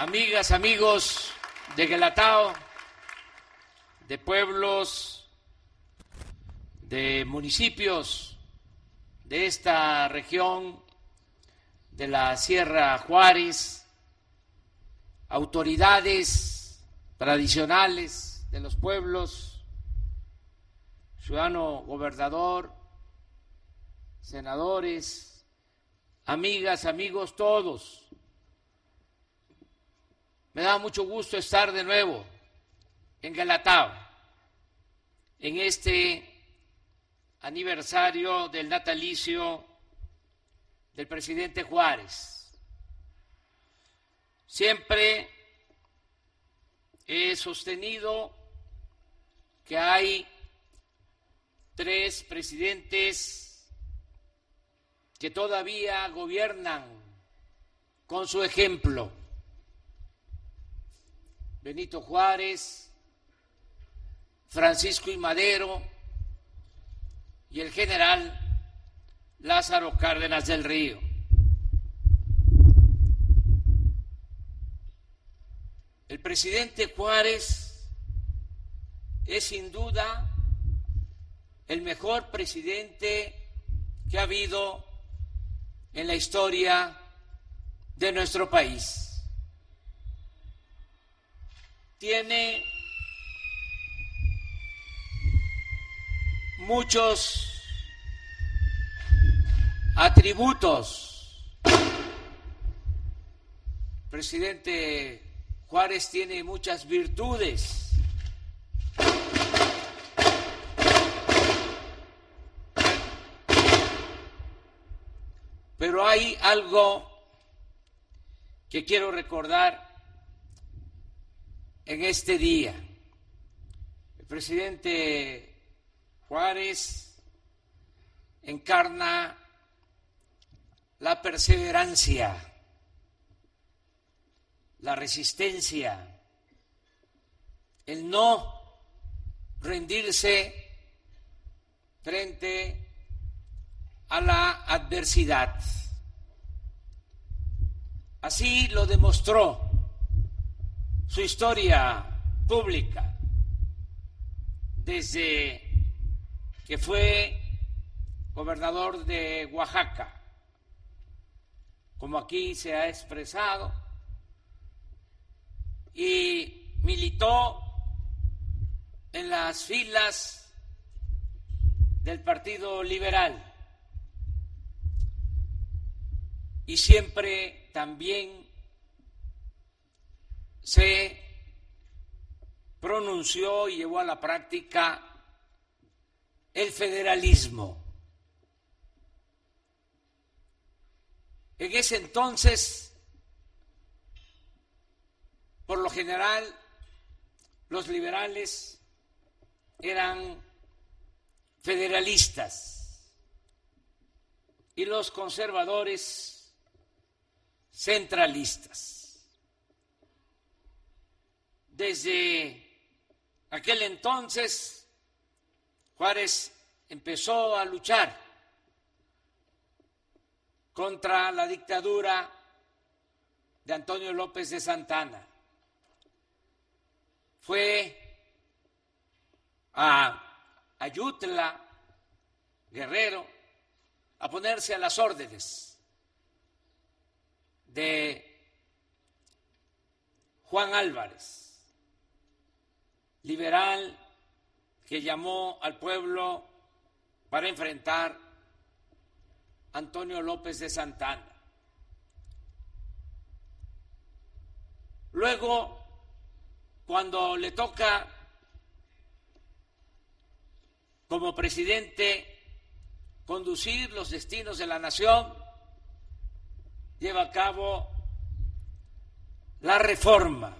amigas, amigos de Guelatao, de pueblos, de municipios de esta región de la Sierra Juárez, autoridades tradicionales de los pueblos, ciudadano gobernador, senadores, amigas, amigos, todos. Me da mucho gusto estar de nuevo en Galatao, en este aniversario del natalicio del presidente Juárez. Siempre he sostenido que hay tres presidentes que todavía gobiernan con su ejemplo. Benito Juárez, Francisco y Madero y el general Lázaro Cárdenas del Río. El presidente Juárez es sin duda el mejor presidente que ha habido en la historia de nuestro país. Tiene muchos atributos. Presidente Juárez tiene muchas virtudes. Pero hay algo que quiero recordar en este día. El presidente Juárez encarna la perseverancia, la resistencia, el no rendirse frente a la adversidad. Así lo demostró su historia pública. Desde que fue gobernador de Oaxaca, como aquí se ha expresado, y militó en las filas del Partido Liberal. Y siempre también se pronunció y llevó a la práctica el federalismo. En ese entonces, por lo general, los liberales eran federalistas y los conservadores centralistas. Desde aquel entonces, Juárez empezó a luchar contra la dictadura de Antonio López de Santana. Fue a Ayutla, Guerrero, a ponerse a las órdenes de Juan Álvarez, liberal que llamó al pueblo para enfrentar Antonio López de Santana. Luego, cuando le toca como presidente conducir los destinos de la nación, lleva a cabo la reforma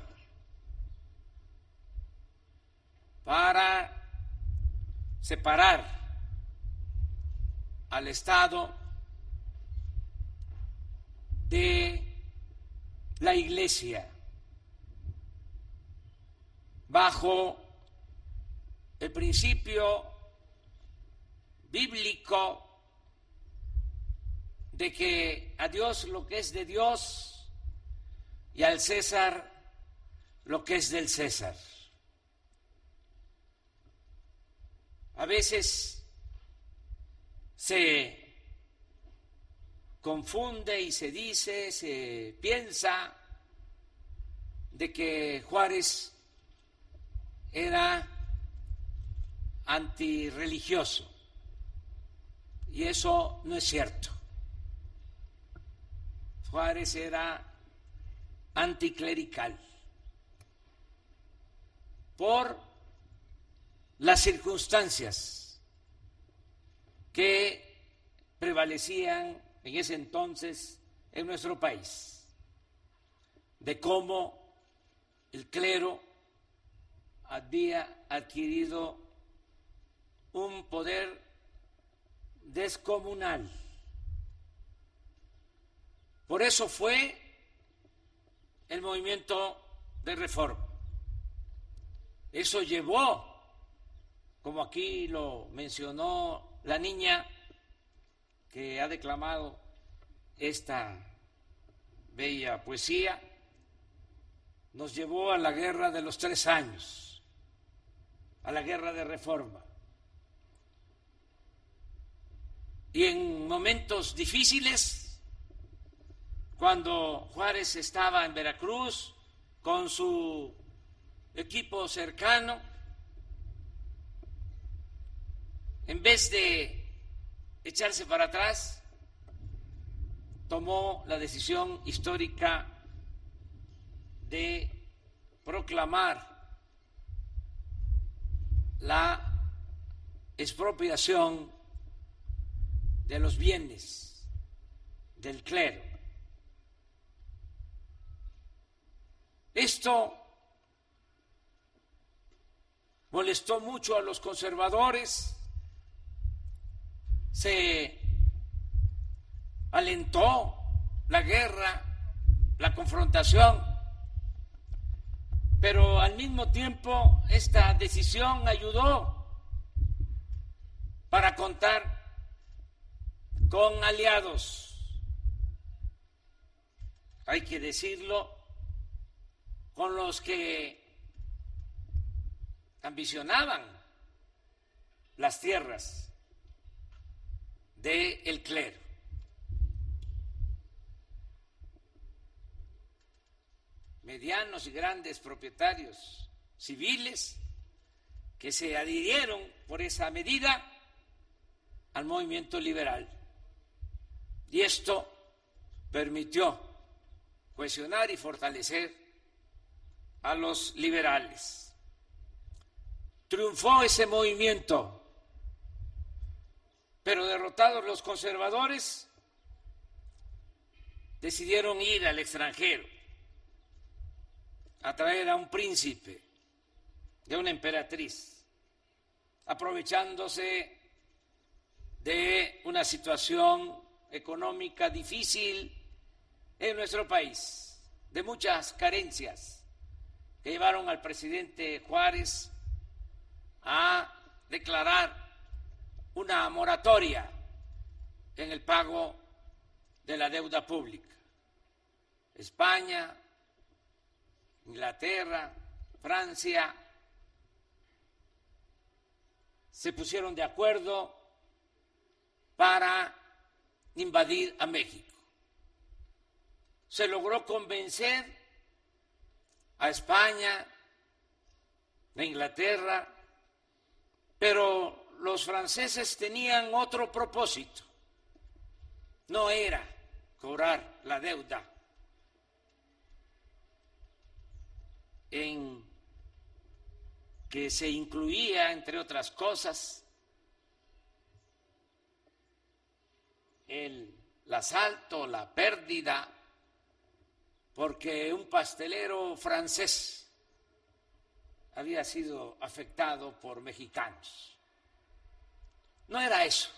para separar al Estado de la Iglesia bajo el principio bíblico de que a Dios lo que es de Dios y al César lo que es del César. A veces se confunde y se dice, se piensa de que Juárez era antirreligioso. Y eso no es cierto. Juárez era anticlerical por las circunstancias que prevalecían en ese entonces en nuestro país, de cómo el clero había adquirido un poder descomunal. Por eso fue el movimiento de reforma. Eso llevó, como aquí lo mencionó la niña que ha declamado esta bella poesía, nos llevó a la guerra de los tres años, a la guerra de reforma. Y en momentos difíciles, cuando Juárez estaba en Veracruz con su equipo cercano, en vez de echarse para atrás, tomó la decisión histórica de proclamar la expropiación de los bienes del clero. Esto molestó mucho a los conservadores, se alentó la guerra, la confrontación, pero al mismo tiempo esta decisión ayudó para contar con aliados, hay que decirlo, con los que ambicionaban las tierras del el clero. medianos y grandes propietarios civiles que se adhirieron por esa medida al movimiento liberal. Y esto permitió cohesionar y fortalecer a los liberales. Triunfó ese movimiento, pero derrotados los conservadores, decidieron ir al extranjero a traer a un príncipe, de una emperatriz, aprovechándose de una situación económica difícil en nuestro país, de muchas carencias que llevaron al presidente Juárez a declarar una moratoria en el pago de la deuda pública. España, Inglaterra, Francia se pusieron de acuerdo para invadir a México. Se logró convencer a España, a Inglaterra, pero los franceses tenían otro propósito. No era cobrar la deuda en que se incluía, entre otras cosas, el, asalto, la pérdida, porque un pastelero francés había sido afectado por mexicanos. No era eso,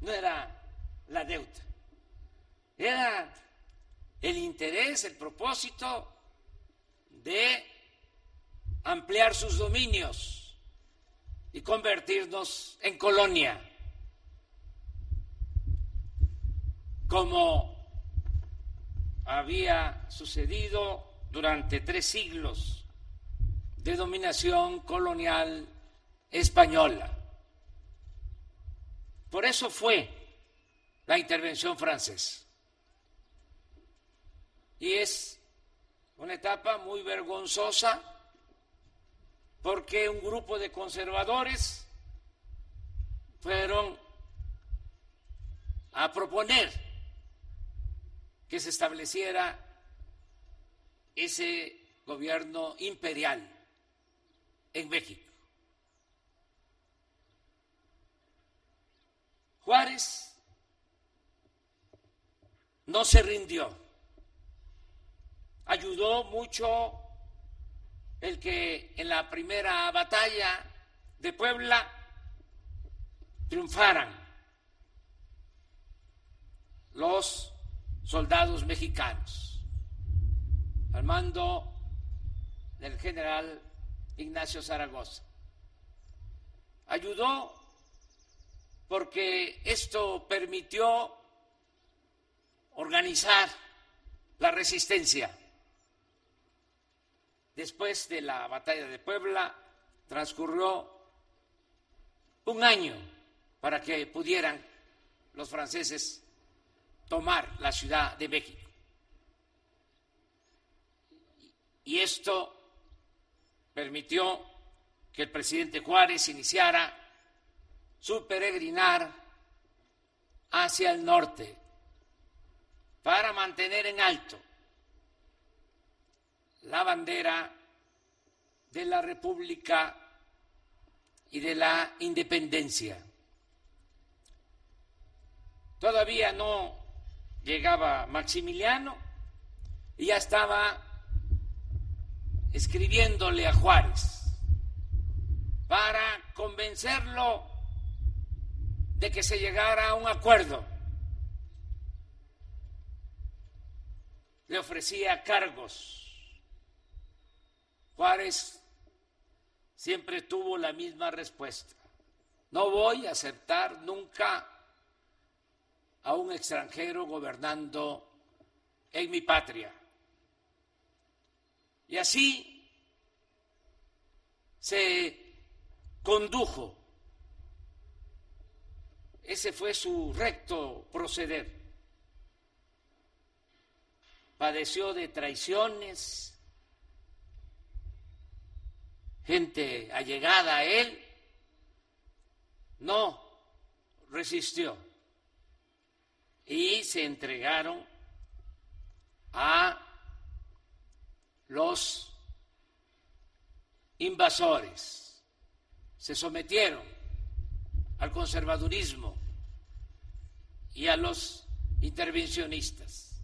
no era la deuda, era el interés, el propósito de ampliar sus dominios y convertirnos en colonia. como había sucedido durante tres siglos de dominación colonial española. Por eso fue la intervención francesa. Y es una etapa muy vergonzosa porque un grupo de conservadores fueron a proponer que se estableciera ese gobierno imperial en México. Juárez no se rindió. Ayudó mucho el que en la primera batalla de Puebla triunfaran los soldados mexicanos al mando del general Ignacio Zaragoza. Ayudó porque esto permitió organizar la resistencia. Después de la batalla de Puebla transcurrió un año para que pudieran los franceses tomar la Ciudad de México. Y esto permitió que el presidente Juárez iniciara su peregrinar hacia el norte para mantener en alto la bandera de la República y de la independencia. Todavía no llegaba Maximiliano y ya estaba escribiéndole a Juárez para convencerlo de que se llegara a un acuerdo. Le ofrecía cargos. Juárez siempre tuvo la misma respuesta. No voy a aceptar nunca a un extranjero gobernando en mi patria. Y así se condujo. Ese fue su recto proceder. Padeció de traiciones, gente allegada a él, no resistió. Y se entregaron a los invasores, se sometieron al conservadurismo y a los intervencionistas.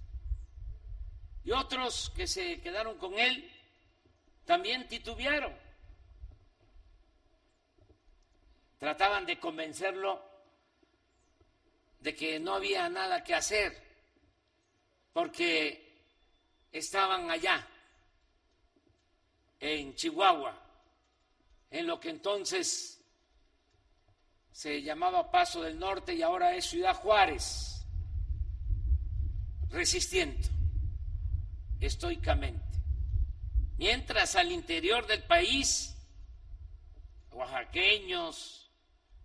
Y otros que se quedaron con él también titubearon. Trataban de convencerlo de que no había nada que hacer porque estaban allá, en Chihuahua, en lo que entonces se llamaba Paso del Norte y ahora es Ciudad Juárez, resistiendo estoicamente. Mientras al interior del país, oaxaqueños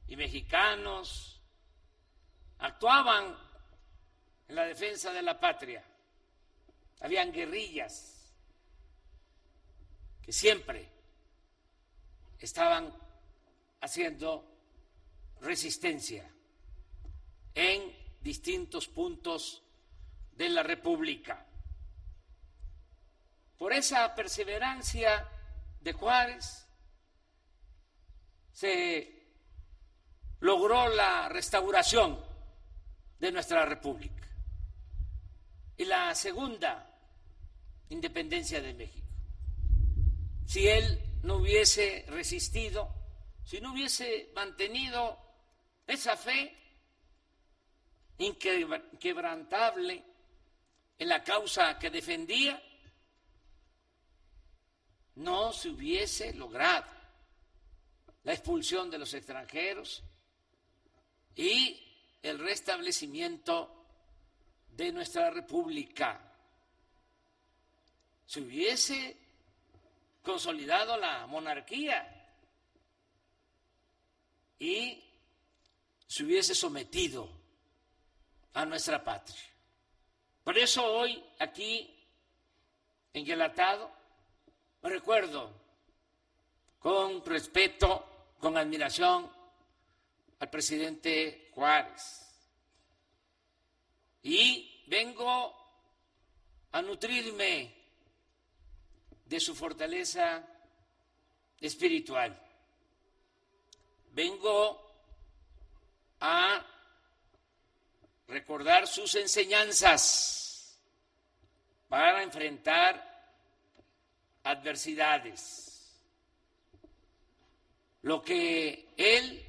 y mexicanos, actuaban en la defensa de la patria. Habían guerrillas que siempre estaban haciendo resistencia en distintos puntos de la República. Por esa perseverancia de Juárez se logró la restauración de nuestra República. Y la segunda, independencia de México. Si él no hubiese resistido, si no hubiese mantenido esa fe inquebrantable en la causa que defendía, no se hubiese logrado la expulsión de los extranjeros y el restablecimiento de nuestra república. se hubiese consolidado la monarquía y se hubiese sometido a nuestra patria. Por eso hoy aquí en Guelatado recuerdo con respeto, con admiración al presidente Juárez. Y vengo a nutrirme de su fortaleza espiritual. Vengo a recordar sus enseñanzas para enfrentar adversidades. Lo que él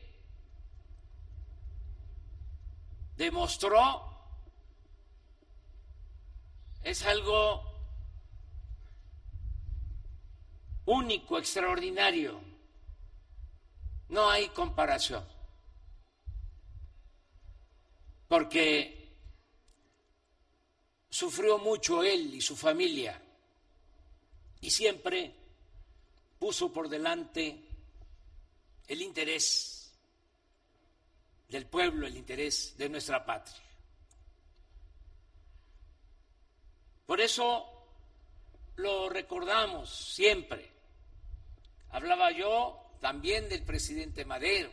demostró es algo único, extraordinario. No hay comparación. Porque sufrió mucho él y su familia y siempre puso por delante el interés del pueblo, el interés de nuestra patria. Por eso lo recordamos siempre. Hablaba yo también del presidente Madero,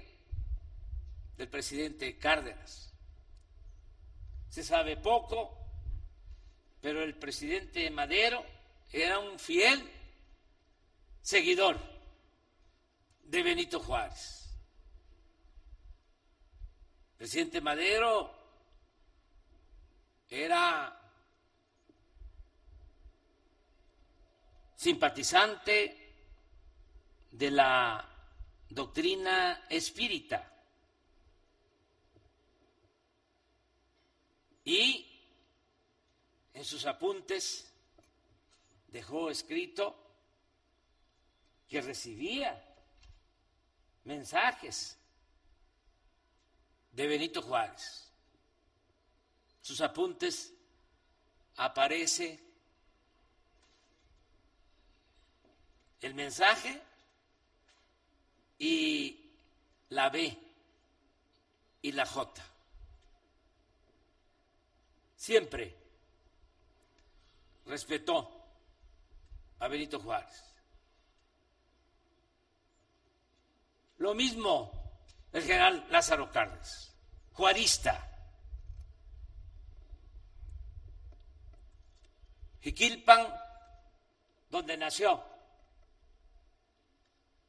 del presidente Cárdenas. Se sabe poco, pero el presidente Madero era un fiel seguidor de Benito Juárez. El presidente Madero era simpatizante de la doctrina espírita. Y en sus apuntes dejó escrito que recibía mensajes de Benito Juárez. Sus apuntes aparece el mensaje y la B y la J. Siempre respetó a Benito Juárez. Lo mismo el general Lázaro Cárdenas, juarista. Jiquilpan, donde nació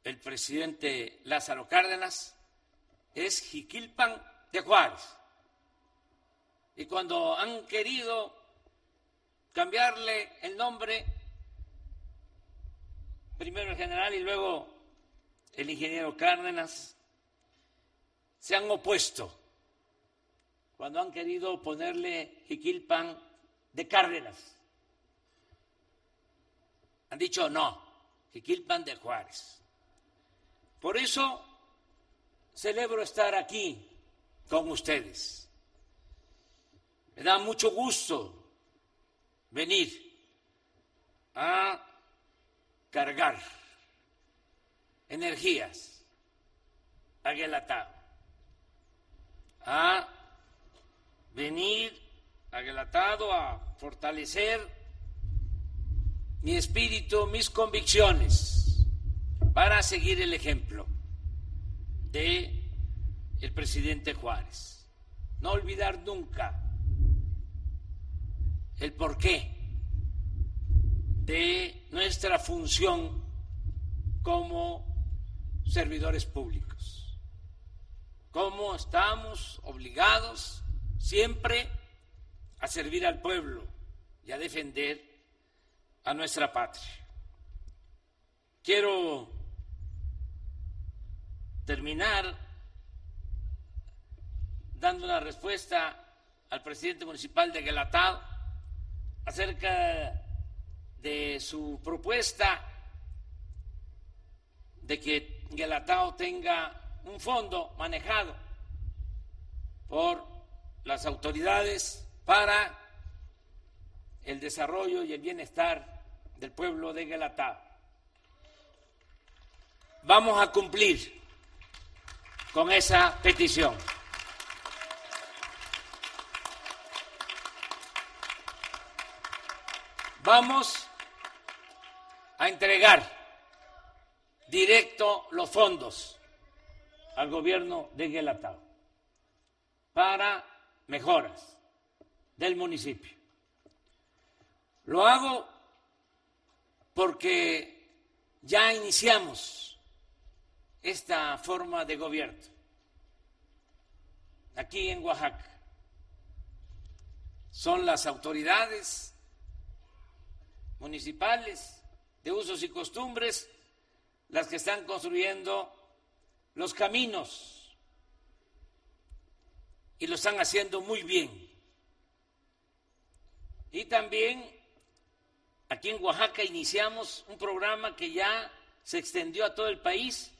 el presidente Lázaro Cárdenas es Jiquilpan de Juárez. Y cuando han querido cambiarle el nombre, primero el general y luego el ingeniero Cárdenas, se han opuesto cuando han querido ponerle Jiquilpan de Cárdenas. Han dicho no, Jiquilpan de Juárez. Por eso celebro estar aquí con ustedes. Me da mucho gusto venir a cargar energías a a venir a a fortalecer mi espíritu, mis convicciones para seguir el ejemplo de el presidente Juárez. No olvidar nunca el porqué de nuestra función como servidores públicos. Cómo estamos obligados siempre a servir al pueblo y a defender a nuestra patria. Quiero terminar dando una respuesta al presidente municipal de Guelatao acerca de su propuesta de que Guelatao tenga un fondo manejado por las autoridades para el desarrollo y el bienestar del pueblo de Guelatao. Vamos a cumplir con esa petición. Vamos a entregar directo los fondos al gobierno de Guelatao para mejoras del municipio. Lo hago porque ya iniciamos esta forma de gobierno aquí en Oaxaca. Son las autoridades municipales de usos y costumbres las que están construyendo los caminos y lo están haciendo muy bien. Y también aquí en Oaxaca iniciamos un programa que ya se extendió a todo el país,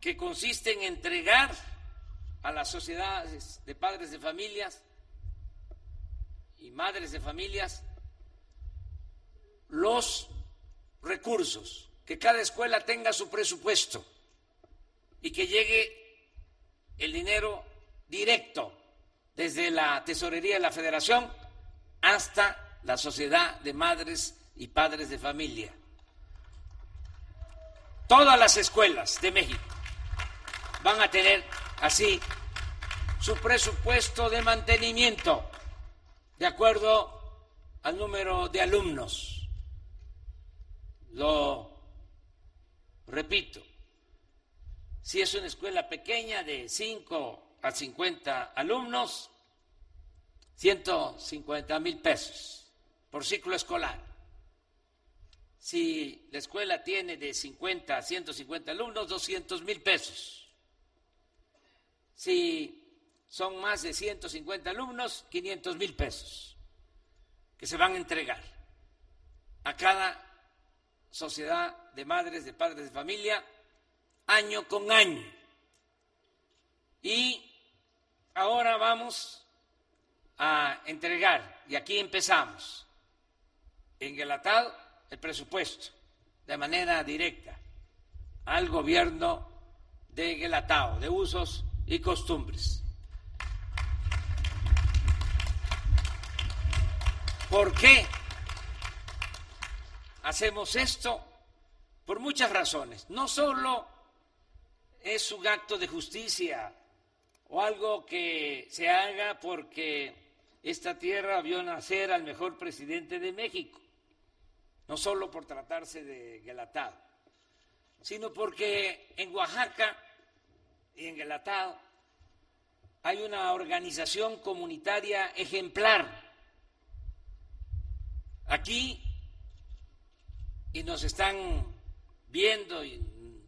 que consiste en entregar a las sociedades de padres de familias y madres de familias los recursos, que cada escuela tenga su presupuesto y que llegue el dinero directo desde la tesorería de la federación hasta la sociedad de madres y padres de familia. Todas las escuelas de México van a tener así su presupuesto de mantenimiento de acuerdo al número de alumnos. Lo repito, si es una escuela pequeña de 5 a 50 alumnos, 150 mil pesos por ciclo escolar. Si la escuela tiene de 50 a 150 alumnos, 200 mil pesos. Si son más de 150 alumnos, 500 mil pesos que se van a entregar a cada sociedad de madres, de padres de familia, año con año. Y ahora vamos a entregar, y aquí empezamos, en Guelatado el presupuesto de manera directa al gobierno de Guelatao, de usos y costumbres. ¿Por qué hacemos esto? Por muchas razones. No solo es un acto de justicia o algo que se haga porque esta tierra vio nacer al mejor presidente de México, no solo por tratarse de Guelatado, sino porque en Oaxaca y en Guelatado hay una organización comunitaria ejemplar Aquí, y nos están viendo y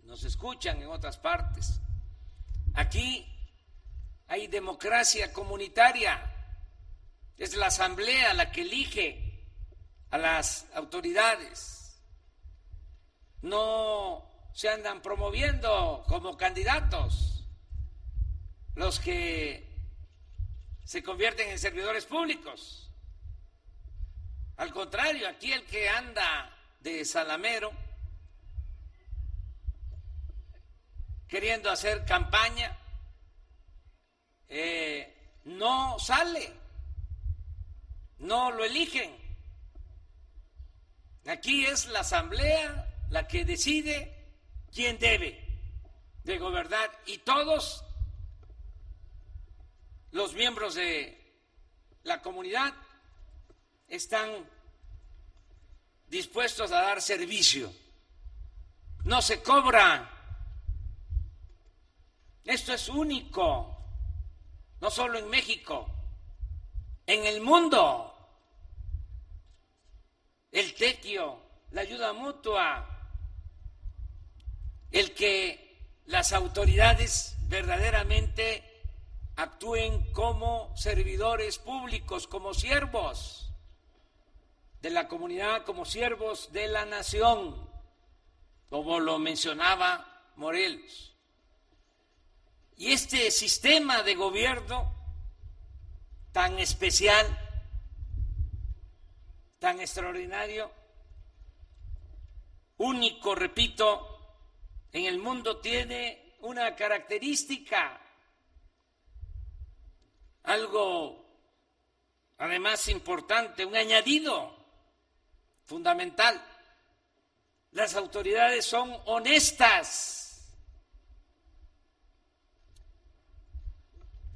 nos escuchan en otras partes, aquí hay democracia comunitaria, es la asamblea la que elige a las autoridades, no se andan promoviendo como candidatos los que se convierten en servidores públicos. Al contrario, aquí el que anda de salamero, queriendo hacer campaña, eh, no sale, no lo eligen. Aquí es la asamblea la que decide quién debe de gobernar y todos los miembros de la comunidad están dispuestos a dar servicio. No se cobra. Esto es único, no solo en México, en el mundo. El tequio, la ayuda mutua, el que las autoridades verdaderamente actúen como servidores públicos, como siervos de la comunidad como siervos de la nación, como lo mencionaba Morelos. Y este sistema de gobierno tan especial tan extraordinario, único, repito, en el mundo tiene una característica, algo además importante, un añadido fundamental. Las autoridades son honestas.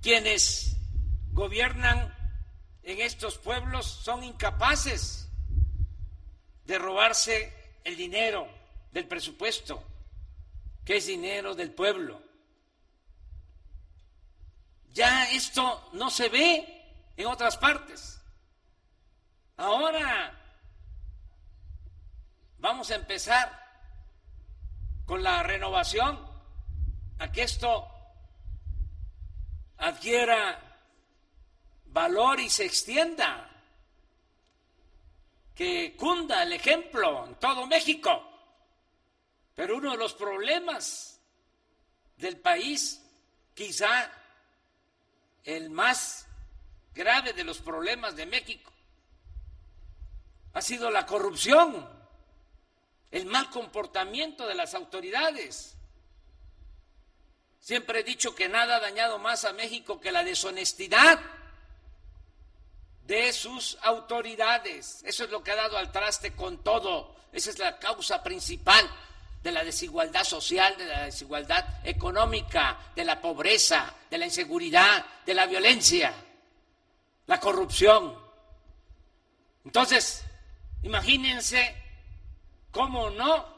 Quienes gobiernan en estos pueblos son incapaces de robarse el dinero del presupuesto, que es dinero del pueblo. Ya esto no se ve en otras partes. Ahora vamos a empezar con la renovación a que esto adquiera valor y se extienda, que cunda el ejemplo en todo México. Pero uno de los problemas del país, quizá el más grave de los problemas de México, ha sido la corrupción, el mal comportamiento de las autoridades. Siempre he dicho que nada ha dañado más a México que la deshonestidad de sus autoridades. Eso es lo que ha dado al traste con todo. Esa es la causa principal de la desigualdad social, de la desigualdad económica, de la pobreza, de la inseguridad, de la violencia, la corrupción. Entonces, imagínense cómo no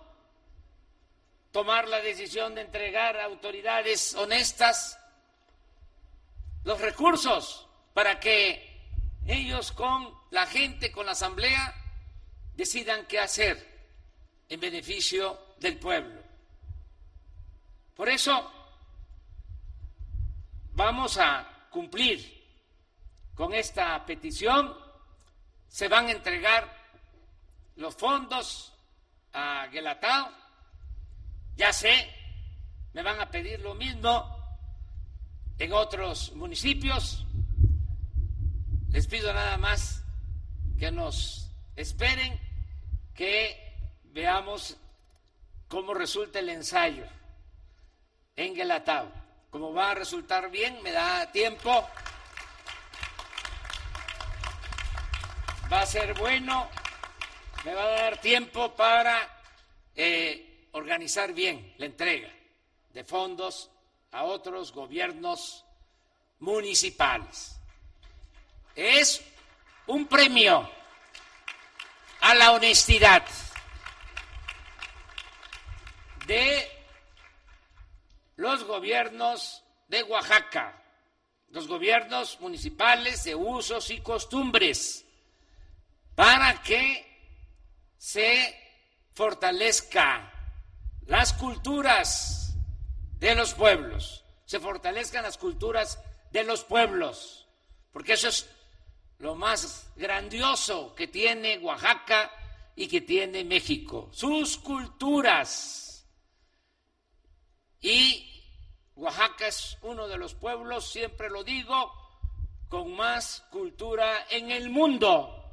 tomar la decisión de entregar a autoridades honestas los recursos para que ellos con la gente, con la asamblea, decidan qué hacer en beneficio del pueblo. Por eso vamos a cumplir con esta petición. Se van a entregar los fondos a Guelatao. Ya sé, me van a pedir lo mismo en otros municipios les pido nada más que nos esperen, que veamos cómo resulta el ensayo en Guelatao. Como va a resultar bien, me da tiempo. Va a ser bueno, me va a dar tiempo para eh, organizar bien la entrega de fondos a otros gobiernos municipales. Es un premio a la honestidad de los gobiernos de Oaxaca, los gobiernos municipales de usos y costumbres, para que se fortalezca las culturas de los pueblos, se fortalezcan las culturas de los pueblos, porque eso es lo más grandioso que tiene Oaxaca y que tiene México, sus culturas. Y Oaxaca es uno de los pueblos, siempre lo digo, con más cultura en el mundo.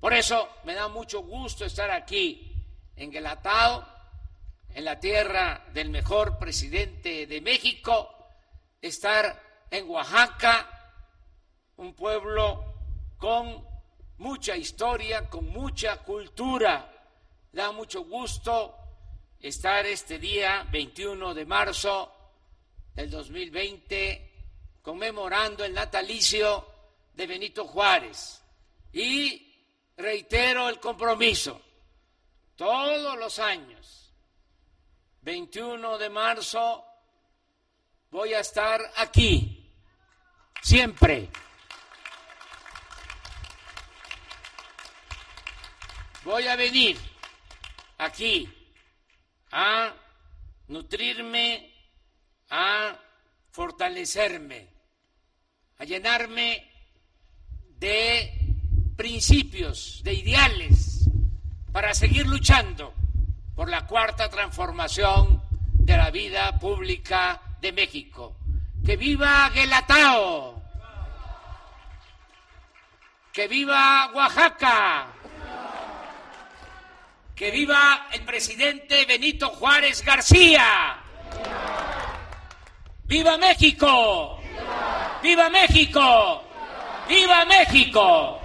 Por eso me da mucho gusto estar aquí en Guelatao, en la tierra del mejor presidente de México, estar en Oaxaca, un pueblo con mucha historia, con mucha cultura. Da mucho gusto estar este día 21 de marzo del 2020 conmemorando el natalicio de Benito Juárez. Y reitero el compromiso, todos los años, 21 de marzo, voy a estar aquí, siempre. voy a venir aquí a nutrirme, a fortalecerme, a llenarme de principios, de ideales, para seguir luchando por la cuarta transformación de la vida pública de México. ¡Que viva Guelatao! ¡Que viva Oaxaca! Que viva el presidente Benito Juárez García. ¡Viva México! ¡Viva México! ¡Viva México!